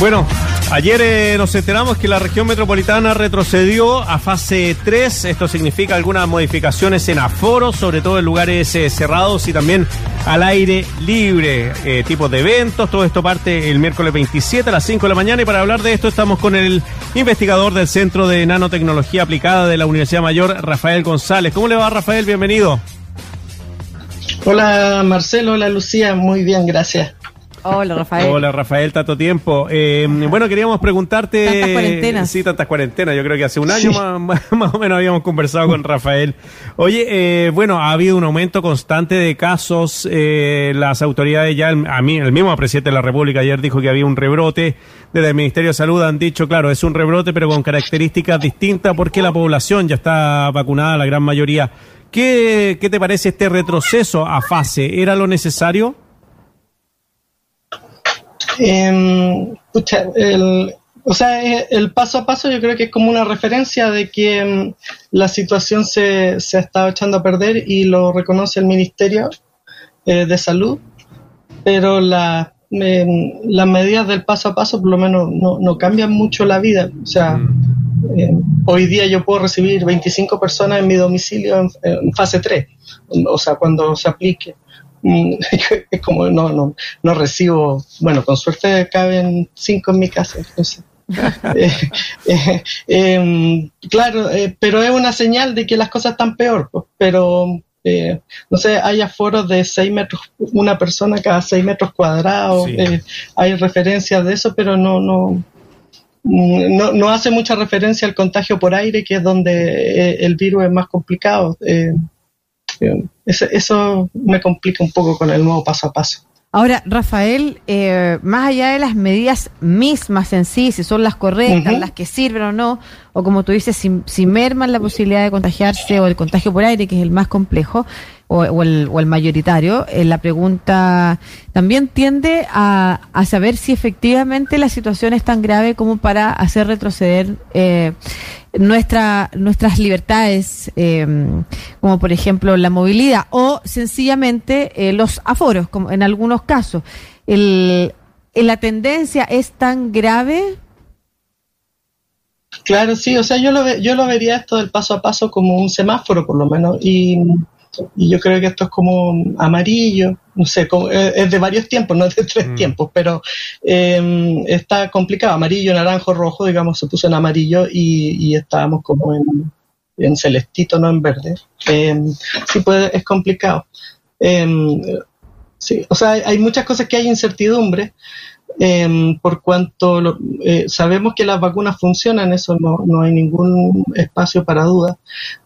Bueno, ayer eh, nos enteramos que la región metropolitana retrocedió a fase 3. Esto significa algunas modificaciones en aforos, sobre todo en lugares eh, cerrados y también al aire libre, eh, tipos de eventos. Todo esto parte el miércoles 27 a las 5 de la mañana. Y para hablar de esto estamos con el investigador del Centro de Nanotecnología Aplicada de la Universidad Mayor, Rafael González. ¿Cómo le va, Rafael? Bienvenido. Hola, Marcelo. Hola, Lucía. Muy bien, gracias. Hola, Rafael. Hola, Rafael, tanto tiempo. Eh, bueno, queríamos preguntarte. Tantas cuarentenas. Sí, tantas cuarentenas. Yo creo que hace un año más, o menos habíamos conversado con Rafael. Oye, eh, bueno, ha habido un aumento constante de casos. Eh, las autoridades ya, a mí, el mismo presidente de la República ayer dijo que había un rebrote. Desde el Ministerio de Salud han dicho, claro, es un rebrote, pero con características distintas porque la población ya está vacunada, la gran mayoría. ¿Qué, qué te parece este retroceso a fase? ¿Era lo necesario? Eh, el, o sea, eh, el paso a paso yo creo que es como una referencia de que em, la situación se, se ha estado echando a perder y lo reconoce el Ministerio eh, de Salud, pero la, em, las medidas del paso a paso por lo menos no, no cambian mucho la vida. O sea, mm. hoy día yo puedo recibir 25 personas en mi domicilio en, en fase 3, o sea, cuando se aplique. Mm, es como no, no, no recibo, bueno, con suerte caben cinco en mi casa. Eh, eh, em, claro, eh, pero es una señal de que las cosas están peor, pues, pero no sé, hay aforos de seis metros, una persona cada seis metros cuadrados, hay referencias de eso, pero no, no, no, no hace mucha referencia al contagio por aire, que es donde el virus es más complicado. Eso, eso me complica un poco con el nuevo paso a paso. Ahora, Rafael, eh, más allá de las medidas mismas en sí, si son las correctas, las que sirven o no, o como tú dices, si, si, merman la posibilidad de contagiarse o el contagio por aire, que es el más complejo, o, el, o el, mayoritario, eh, la pregunta también tiende a, a, saber si efectivamente la situación es tan grave como para hacer retroceder eh, nuestra, nuestras libertades, eh, como por ejemplo la movilidad, o sencillamente eh, los aforos, como en algunos casos. El, ¿La tendencia es tan grave? Claro, sí, o sea, yo lo, yo lo vería esto del paso a paso como un semáforo, por lo menos, y y yo creo que esto es como amarillo, no sé, es de varios tiempos, no es de tres mm. tiempos, pero em, está complicado, amarillo, naranjo, rojo, digamos, se puso en amarillo y, estábamos como en, celestito, no en verde. Em, sí, puede, es complicado. Em, sí, o sea, hay muchas cosas que hay incertidumbre. por cuanto eh, sabemos que las vacunas funcionan, eso no, no hay ningún espacio para duda,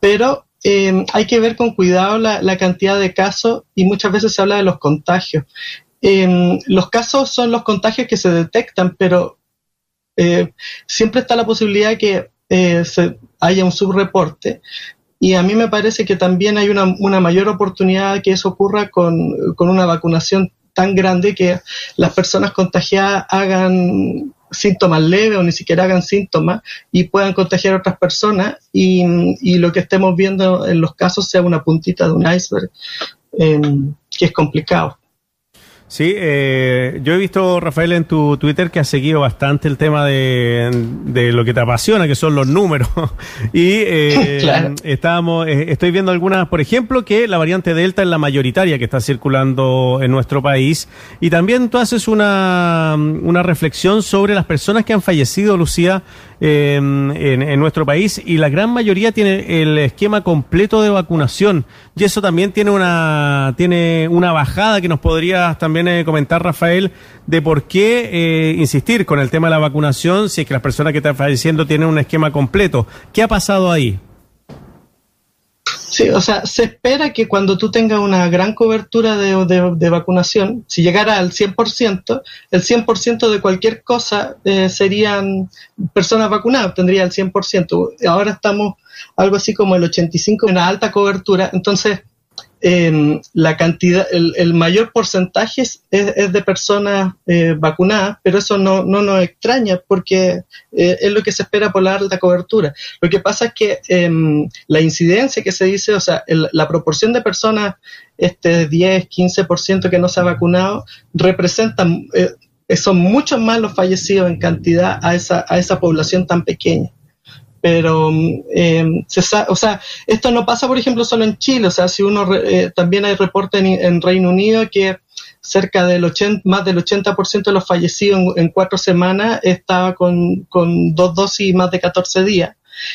pero eh, hay que ver con cuidado la, cantidad de casos y muchas veces se habla de los contagios. Eh, los casos son los contagios que se detectan, pero eh, siempre está la posibilidad de que se, haya un subreporte. Y a mí me parece que también hay una, una mayor oportunidad que eso ocurra con una vacunación tan grande que las personas contagiadas hagan síntomas leves o ni siquiera hagan síntomas y puedan contagiar a otras personas y, lo que estemos viendo en los casos sea una puntita de un iceberg, em, que es complicado. Sí, eh, yo he visto, Rafael, en tu Twitter que has seguido bastante el tema de, de lo que te apasiona, que son los números. y eh, estábamos, eh, estoy viendo algunas, por ejemplo, que la variante Delta es la mayoritaria que está circulando en nuestro país. Y también tú haces una, una reflexión sobre las personas que han fallecido, Lucía, en, en, nuestro país y la gran mayoría tiene el esquema completo de vacunación. Y eso también tiene una tiene una bajada que nos podrías también eh, comentar Rafael de por qué eh, insistir con el tema de la vacunación si es que las personas que están falleciendo tienen un esquema completo. Qué ha pasado ahí Sí, o sea, se espera que cuando tú tengas una gran cobertura de, vacunación, si llegara al 100%, el 100% de cualquier cosa eh, serían personas vacunadas, tendría el 100%. Ahora estamos algo así como el 85% en una alta cobertura, entonces la cantidad, el, mayor porcentaje es, de personas eh, vacunadas, pero eso no, no nos extraña porque eh, es lo que se espera por la alta cobertura. Lo que pasa es que em, la incidencia que se dice, o sea, la proporción de personas, este 10, 15% que no se ha vacunado, representa, eh, son muchos más los fallecidos en cantidad a esa, a esa población tan pequeña. Pero, eh, o sea, esto no pasa, por ejemplo, solo en Chile. O sea, si uno, eh, también hay reportes en, Reino Unido que cerca del 80, más del 80% de los fallecidos en, cuatro semanas estaba con, con dos dosis y más de 14 días.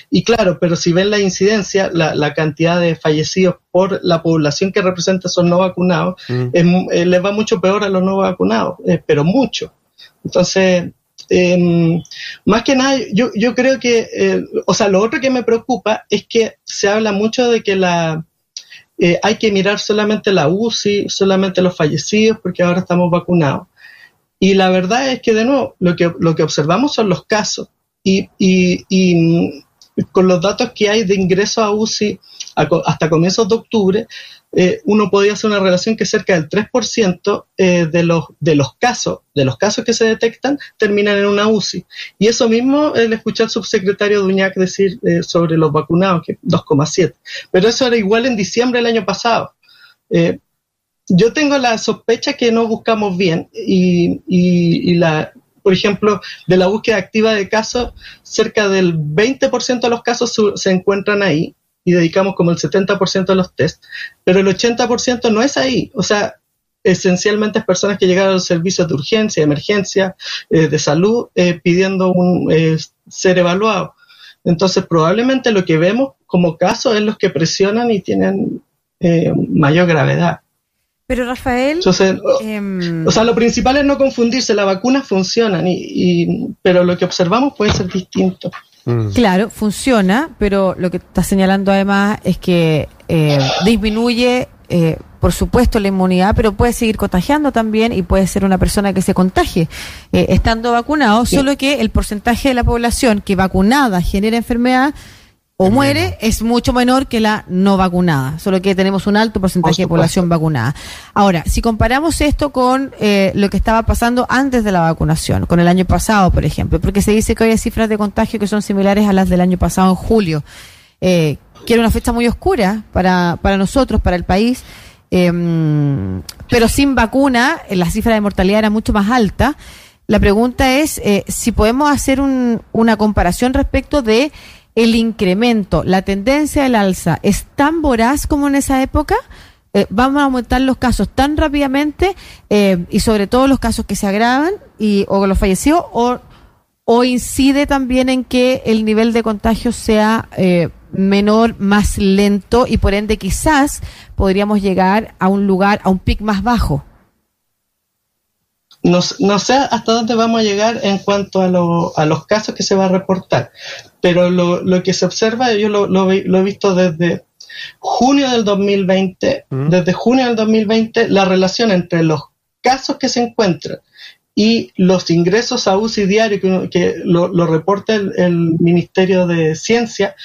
Y claro, pero si ven la incidencia, la, cantidad de fallecidos por la población que representa esos no vacunados, mm. eh, les va mucho peor a los no vacunados, eh, pero mucho. Entonces, em, más que nada, yo, yo creo que, eh, o sea, lo otro que me preocupa es que se habla mucho de que la, hay que mirar solamente la UCI, solamente los fallecidos, porque ahora estamos vacunados. Y la verdad es que, de nuevo, lo que, lo que observamos son los casos. Y, y, y, con los datos que hay de ingreso a UCI hasta comienzos de octubre, eh, uno podría hacer una relación que cerca del 3% eh, de, los, de los casos, de los casos que se detectan, terminan en una UCI. Y eso mismo eh, le escuché al subsecretario Duñac decir sobre los vacunados, que 2,7. Pero eso era igual en diciembre del año pasado. yo tengo la sospecha que no buscamos bien y, y la, por ejemplo, de la búsqueda activa de casos, cerca del 20% de los casos se encuentran ahí y dedicamos como el 70% de los test, pero el 80% no es ahí. O sea, esencialmente es personas que llegaron a los servicios de urgencia, emergencia, eh, de salud, eh, pidiendo un, eh, ser evaluado. Entonces, probablemente lo que vemos como casos es los que presionan y tienen mayor gravedad. Pero Rafael... Em, o sea, lo principal es no confundirse, las vacunas funcionan, y, pero lo que observamos puede ser distinto. Mm. Claro, funciona, pero lo que está señalando además es que eh, disminuye, eh, por supuesto, la inmunidad, pero puede seguir contagiando también y puede ser una persona que se contagie eh, estando vacunado, solo que el porcentaje de la población que vacunada genera enfermedad o muere es mucho menor que la no vacunada, solo que tenemos un alto porcentaje de población vacunada. Ahora, si comparamos esto con eh, lo que estaba pasando antes de la vacunación, con el año pasado, por ejemplo, porque se dice que hay cifras de contagio que son similares a las del año pasado en julio, eh, que era una fecha muy oscura para, para nosotros, para el país, em, pero sin vacuna eh, la cifra de mortalidad era mucho más alta. La pregunta es si podemos hacer una comparación respecto de el incremento, la tendencia del alza es tan voraz como en esa época, eh, vamos a aumentar los casos tan rápidamente eh, y sobre todo los casos que se agravan y o los fallecidos o, o incide también en que el nivel de contagio sea eh, menor, más lento y por ende quizás podríamos llegar a un lugar, a un pic más bajo. No, no, sé hasta dónde vamos a llegar en cuanto a, lo, a los casos que se va a reportar, pero lo, lo que se observa, yo lo, lo, he visto desde junio del 2020, mm. desde junio del 2020, la relación entre los casos que se encuentran y los ingresos a UCI diario que, que lo, reporta el, Ministerio de Ciencia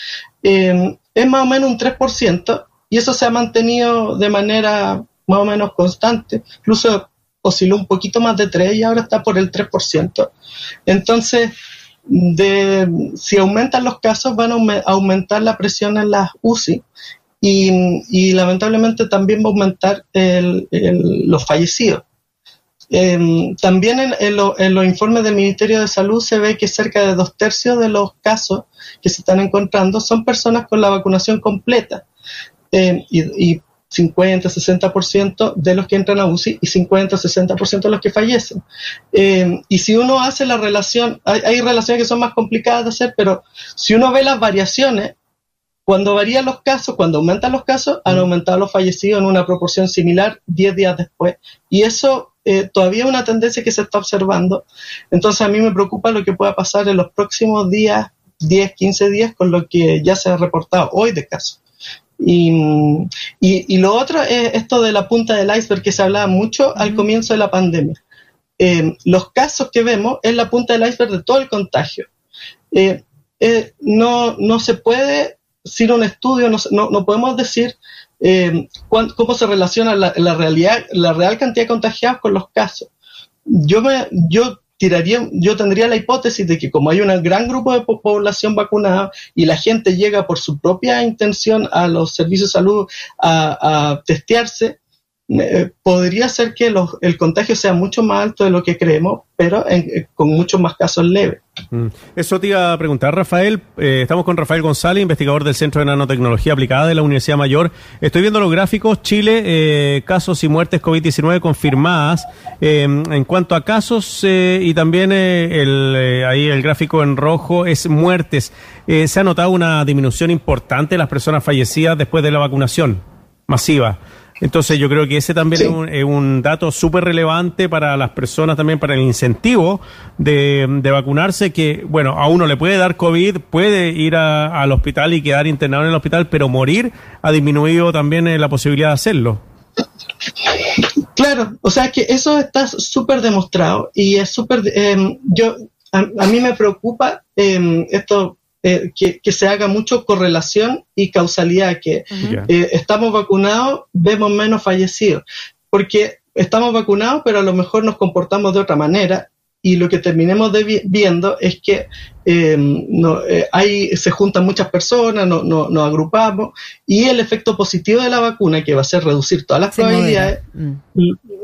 eh, es más o menos un 3% y eso se ha mantenido de manera más o menos constante. Incluso osciló un poquito más de 3 y ahora está por el 3%. Entonces, de, si aumentan los casos, van a aumentar la presión en las UCI y, lamentablemente también va a aumentar los fallecidos. Em, también en, los informes del Ministerio de Salud se ve que cerca de dos tercios de los casos que se están encontrando son personas con la vacunación completa. Em, y, 50, 60% de los que entran a UCI y 50, 60% de los que fallecen. Eh, y si uno hace la relación, hay, relaciones que son más complicadas de hacer, pero si uno ve las variaciones, cuando varían los casos, cuando aumentan los casos, han aumentado los fallecidos en una proporción similar 10 días después. Y eso eh, todavía es una tendencia que se está observando. Entonces a mí me preocupa lo que pueda pasar en los próximos días, 10, 15 días, con lo que ya se ha reportado hoy de casos. Y, y, lo otro es esto de la punta del iceberg que se hablaba mucho al comienzo de la pandemia. Eh, los casos que vemos es la punta del iceberg de todo el contagio. Eh, eh, no, no se puede, sin un estudio, no, no, podemos decir cómo se relaciona la, la, realidad, la real cantidad de contagiados con los casos. Yo, me, yo tiraría, yo tendría la hipótesis de que como hay un gran grupo de población vacunada y la gente llega por su propia intención a los servicios de salud a, testearse, eh, podría ser que el contagio sea mucho más alto de lo que creemos, pero eh, con muchos más casos leves. Mm. Eso te iba a preguntar, Rafael. Eh, estamos con Rafael González, investigador del Centro de Nanotecnología Aplicada de la Universidad Mayor. Estoy viendo los gráficos. Chile, casos y muertes COVID-19 confirmadas. en cuanto a casos y también el, ahí el gráfico en rojo es muertes. se ha notado una disminución importante de las personas fallecidas después de la vacunación masiva. Entonces yo creo que ese también es, un, dato súper relevante para las personas, también para el incentivo de, vacunarse, que bueno, a uno le puede dar COVID, puede ir al hospital y quedar internado en el hospital, pero morir ha disminuido también eh, la posibilidad de hacerlo. Claro, o sea que eso está súper demostrado y es súper, em, yo, a, mí me preocupa eh, esto eh, que, se haga mucho correlación y causalidad, que eh, estamos vacunados, vemos menos fallecidos, porque estamos vacunados, pero a lo mejor nos comportamos de otra manera y lo que terminemos viendo es que em, no, eh, se juntan muchas personas, no, nos agrupamos y el efecto positivo de la vacuna, que va a ser reducir todas las probabilidades, mm.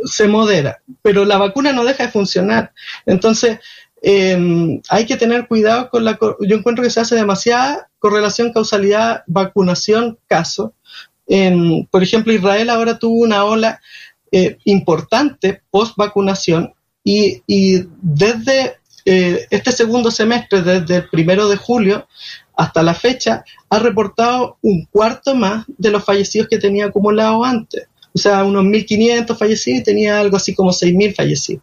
se modera, pero la vacuna no deja de funcionar. Entonces, eh, hay que tener cuidado con la... Yo encuentro que se hace demasiada correlación, causalidad, vacunación, caso. por ejemplo, Israel ahora tuvo una ola eh, importante post vacunación y, y desde eh, este segundo semestre, desde el primero de julio hasta la fecha, ha reportado un cuarto más de los fallecidos que tenía acumulado antes. O sea, unos 1.500 fallecidos y tenía algo así como 6.000 fallecidos.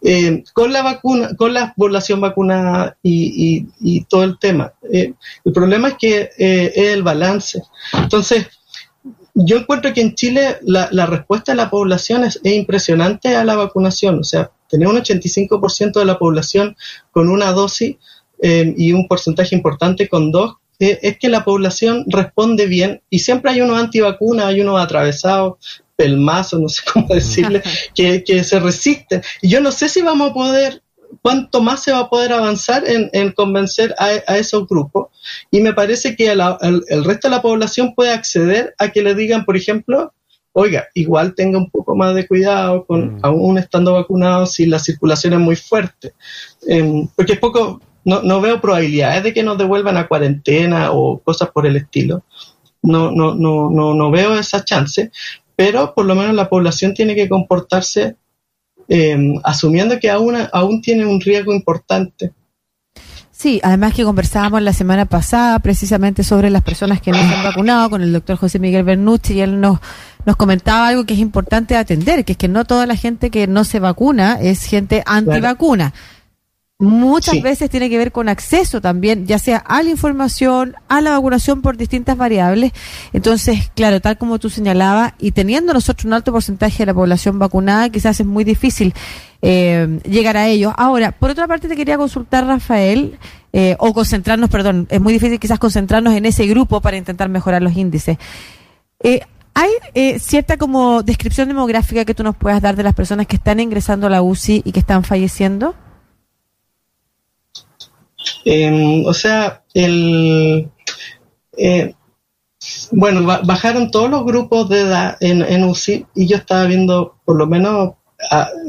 Eh, con la vacuna, con la población vacunada y, todo el tema. Eh, el problema es que eh, es el balance. Entonces, yo encuentro que en Chile la, respuesta de la población es, impresionante a la vacunación. O sea, tener un 85% de la población con una dosis y un porcentaje importante con dos, es que la población responde bien y siempre hay unos antivacunas, hay unos atravesados, pelmazo, no sé cómo decirle, que, se resisten. Y yo no sé si vamos a poder, cuánto más se va a poder avanzar en, convencer a, esos grupos. Y me parece que el, resto de la población puede acceder a que le digan, por ejemplo, oiga, igual tenga un poco más de cuidado con mm. aún estando vacunado si la circulación es muy fuerte. Em, porque es poco, no, no veo probabilidades de que nos devuelvan a cuarentena o cosas por el estilo. No, no, no, no, no veo esa chance, pero por lo menos la población tiene que comportarse em, asumiendo que aún, aún tiene un riesgo importante. Sí, además que conversábamos la semana pasada precisamente sobre las personas que no se han vacunado con el doctor José Miguel Bernucci y él nos, nos comentaba algo que es importante atender, que es que no toda la gente que no se vacuna es gente antivacuna muchas veces tiene que ver con acceso también, ya sea a la información, a la vacunación por distintas variables. Entonces, claro, tal como tú señalabas, y teniendo nosotros un alto porcentaje de la población vacunada, quizás es muy difícil eh, llegar a ellos. Ahora, por otra parte, te quería consultar, Rafael, eh, o concentrarnos, perdón, es muy difícil quizás concentrarnos en ese grupo para intentar mejorar los índices. Eh, ¿Hay cierta como descripción demográfica que tú nos puedas dar de las personas que están ingresando a la UCI y que están falleciendo? Em, o sea, el, eh, bueno, bajaron todos los grupos de edad en, UCI y yo estaba viendo por lo menos,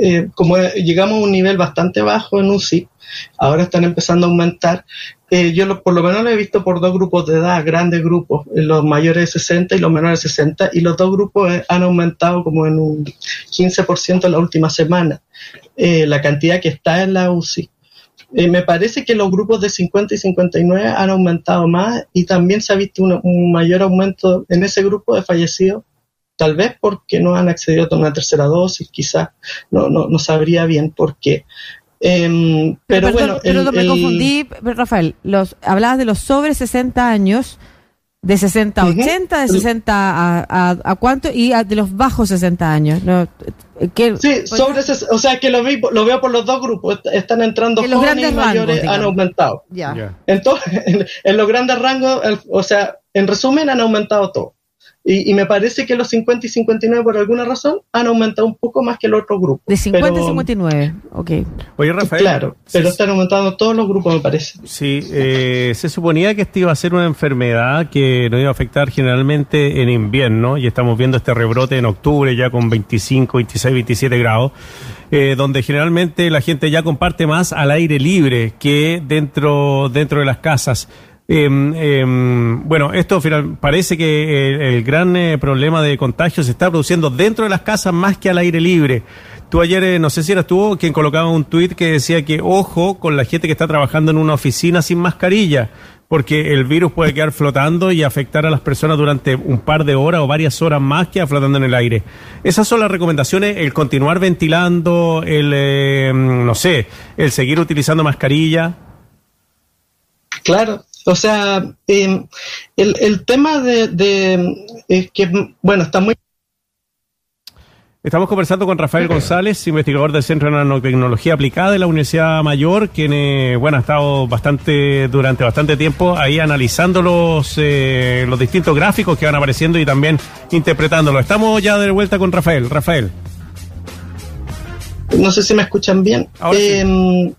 eh, como llegamos a un nivel bastante bajo en UCI, ahora están empezando a aumentar. Eh, yo por lo menos lo he visto por dos grupos de edad, grandes grupos, los mayores de 60 y los menores de 60, y los dos grupos han aumentado como en un 15% en la última semana, la cantidad que está en la UCI. Eh, me parece que los grupos de 50 y 59 han aumentado más y también se ha visto un, mayor aumento en ese grupo de fallecidos, tal vez porque no han accedido a una tercera dosis, quizás no, no, no sabría bien por qué. Em, pero, bueno, pero me confundí, Rafael, los, hablabas de los sobre 60 años de 60 a 80, de 60 a, a, cuánto y de los bajos 60 años. Sí, sobre o sea que lo, lo veo por los dos grupos, están entrando los jóvenes y mayores han aumentado. Entonces, en, los grandes rangos, o sea, en resumen han aumentado todo. Y, me parece que los 50 y 59 por alguna razón han aumentado un poco más que el otro grupo. De 50 y 59, ok. Oye, Rafael. Claro, pero están aumentando todos los grupos, me parece. Sí, eh, se suponía que esta iba a ser una enfermedad que nos iba a afectar generalmente en invierno y estamos viendo este rebrote en octubre ya con 25, 26, 27 grados. Eh, donde generalmente la gente ya comparte más al aire libre que dentro, dentro de las casas. Em, bueno, esto parece que el, gran eh, problema de contagio se está produciendo dentro de las casas más que al aire libre. Tú ayer, eh, no sé si eras tú quien colocaba un tuit que decía que ojo con la gente que está trabajando en una oficina sin mascarilla, porque el virus puede quedar flotando y afectar a las personas durante un par de horas o varias horas más que flotando en el aire. Esas son las recomendaciones, el continuar ventilando, el, eh, no sé, el seguir utilizando mascarilla. Claro, o sea, em, el, el, tema de, de que, bueno, está muy... Estamos conversando con Rafael González, investigador del Centro de Nanotecnología Aplicada de la Universidad Mayor, quien eh, bueno, ha estado bastante durante bastante tiempo ahí analizando los, eh, los distintos gráficos que van apareciendo y también interpretándolos. Estamos ya de vuelta con Rafael. Rafael. No sé si me escuchan bien. Em, Sí,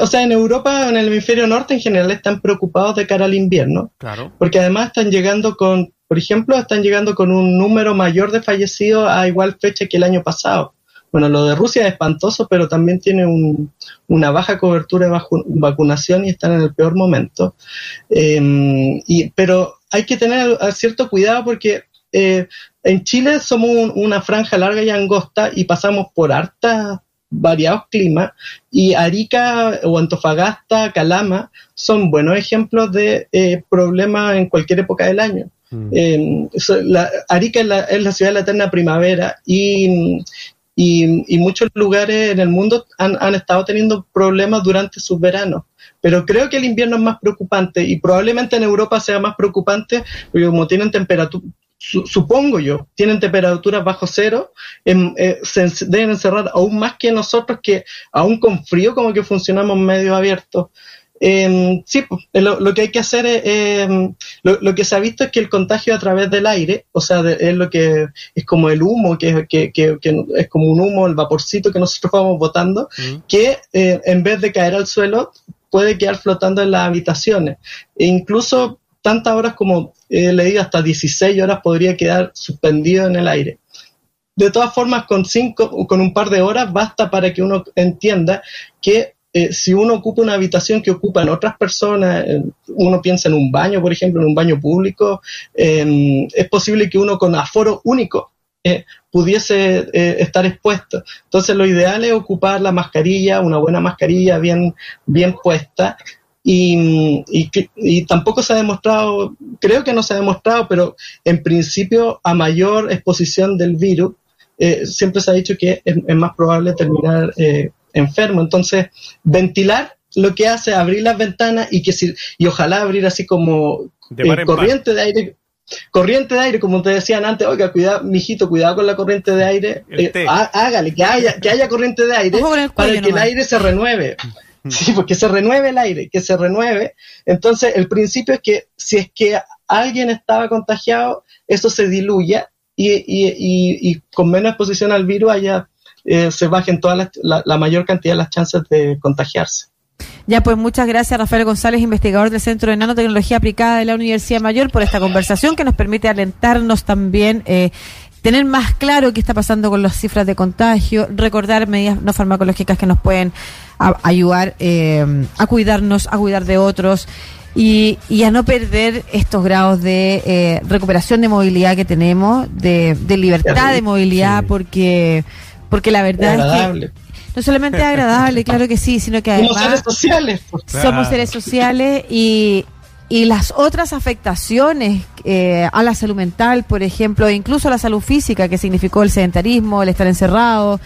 o sea, en Europa, en el hemisferio norte en general, están preocupados de cara al invierno. Claro. Porque además están llegando con, por ejemplo, están llegando con un número mayor de fallecidos a igual fecha que el año pasado. Bueno, lo de Rusia es espantoso, pero también tiene una baja cobertura de vacunación y están en el peor momento. Em, y, pero hay que tener cierto cuidado porque eh, en Chile somos una franja larga y angosta y pasamos por harta variados climas y Arica o Antofagasta, Calama son buenos ejemplos de eh, problemas en cualquier época del año. Mm. Eh, Arica es la, ciudad de la eterna primavera y, y, muchos lugares en el mundo han, han, estado teniendo problemas durante sus veranos. Pero creo que el invierno es más preocupante y probablemente en Europa sea más preocupante porque como tienen temperatura supongo yo, tienen temperaturas bajo cero, em, eh, se deben encerrar aún más que nosotros, que aún con frío como que funcionamos medio abiertos. Em, sí, pues, lo, que hay que hacer es, em, lo, que se ha visto es que el contagio a través del aire, o sea, es lo que es como el humo, que, que, que, es como un humo, el vaporcito que nosotros vamos botando, mm. que eh, en vez de caer al suelo, puede quedar flotando en las habitaciones. E incluso tantas horas como he leído, hasta 16 horas podría quedar suspendido en el aire. De todas formas, con, cinco, con un par de horas basta para que uno entienda que eh, si uno ocupa una habitación que ocupan otras personas, eh, uno piensa en un baño, por ejemplo, en un baño público, em, es posible que uno con aforo único eh, pudiese estar expuesto. Entonces lo ideal es ocupar la mascarilla, una buena mascarilla bien, bien puesta, y, y, tampoco se ha demostrado, creo que no se ha demostrado, pero en principio a mayor exposición del virus, eh, siempre se ha dicho que es, más probable terminar eh, enfermo. Entonces, ventilar lo que hace abrir las ventanas y que si, y ojalá abrir así como eh, corriente de aire corriente de aire, como te decían antes, oiga, cuidado, mijito, cuidado con la corriente de aire, hágale, que haya, que haya corriente de aire para que el aire se renueve. Sí, porque se renueve el aire, que se renueve. Entonces, el principio es que si es que alguien estaba contagiado, eso se diluya y, y, y, con menos exposición al virus haya, eh, se bajen toda la, mayor cantidad de las chances de contagiarse. Ya, pues muchas gracias Rafael González, investigador del Centro de Nanotecnología Aplicada de la Universidad Mayor, por esta conversación que nos permite alentarnos también eh, tener más claro qué está pasando con las cifras de contagio, recordar medidas no farmacológicas que nos pueden ayudar eh, a cuidarnos, a cuidar de otros. Y, y, a no perder estos grados de eh, recuperación de movilidad que tenemos, de, libertad de movilidad, porque, porque la verdad es, que no solamente es agradable, claro que sí, sino que además somos seres sociales. Pues. Somos seres sociales y, y las otras afectaciones eh, a la salud mental, por ejemplo, e incluso a la salud física, que significó el sedentarismo, el estar encerrado,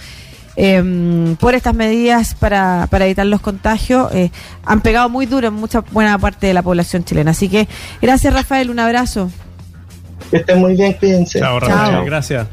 em, por estas medidas para, para evitar los contagios, eh, han pegado muy duro en mucha buena parte de la población chilena. Así que gracias Rafael, un abrazo. Que estén muy bien, cuídense. Chao, Rafael, gracias.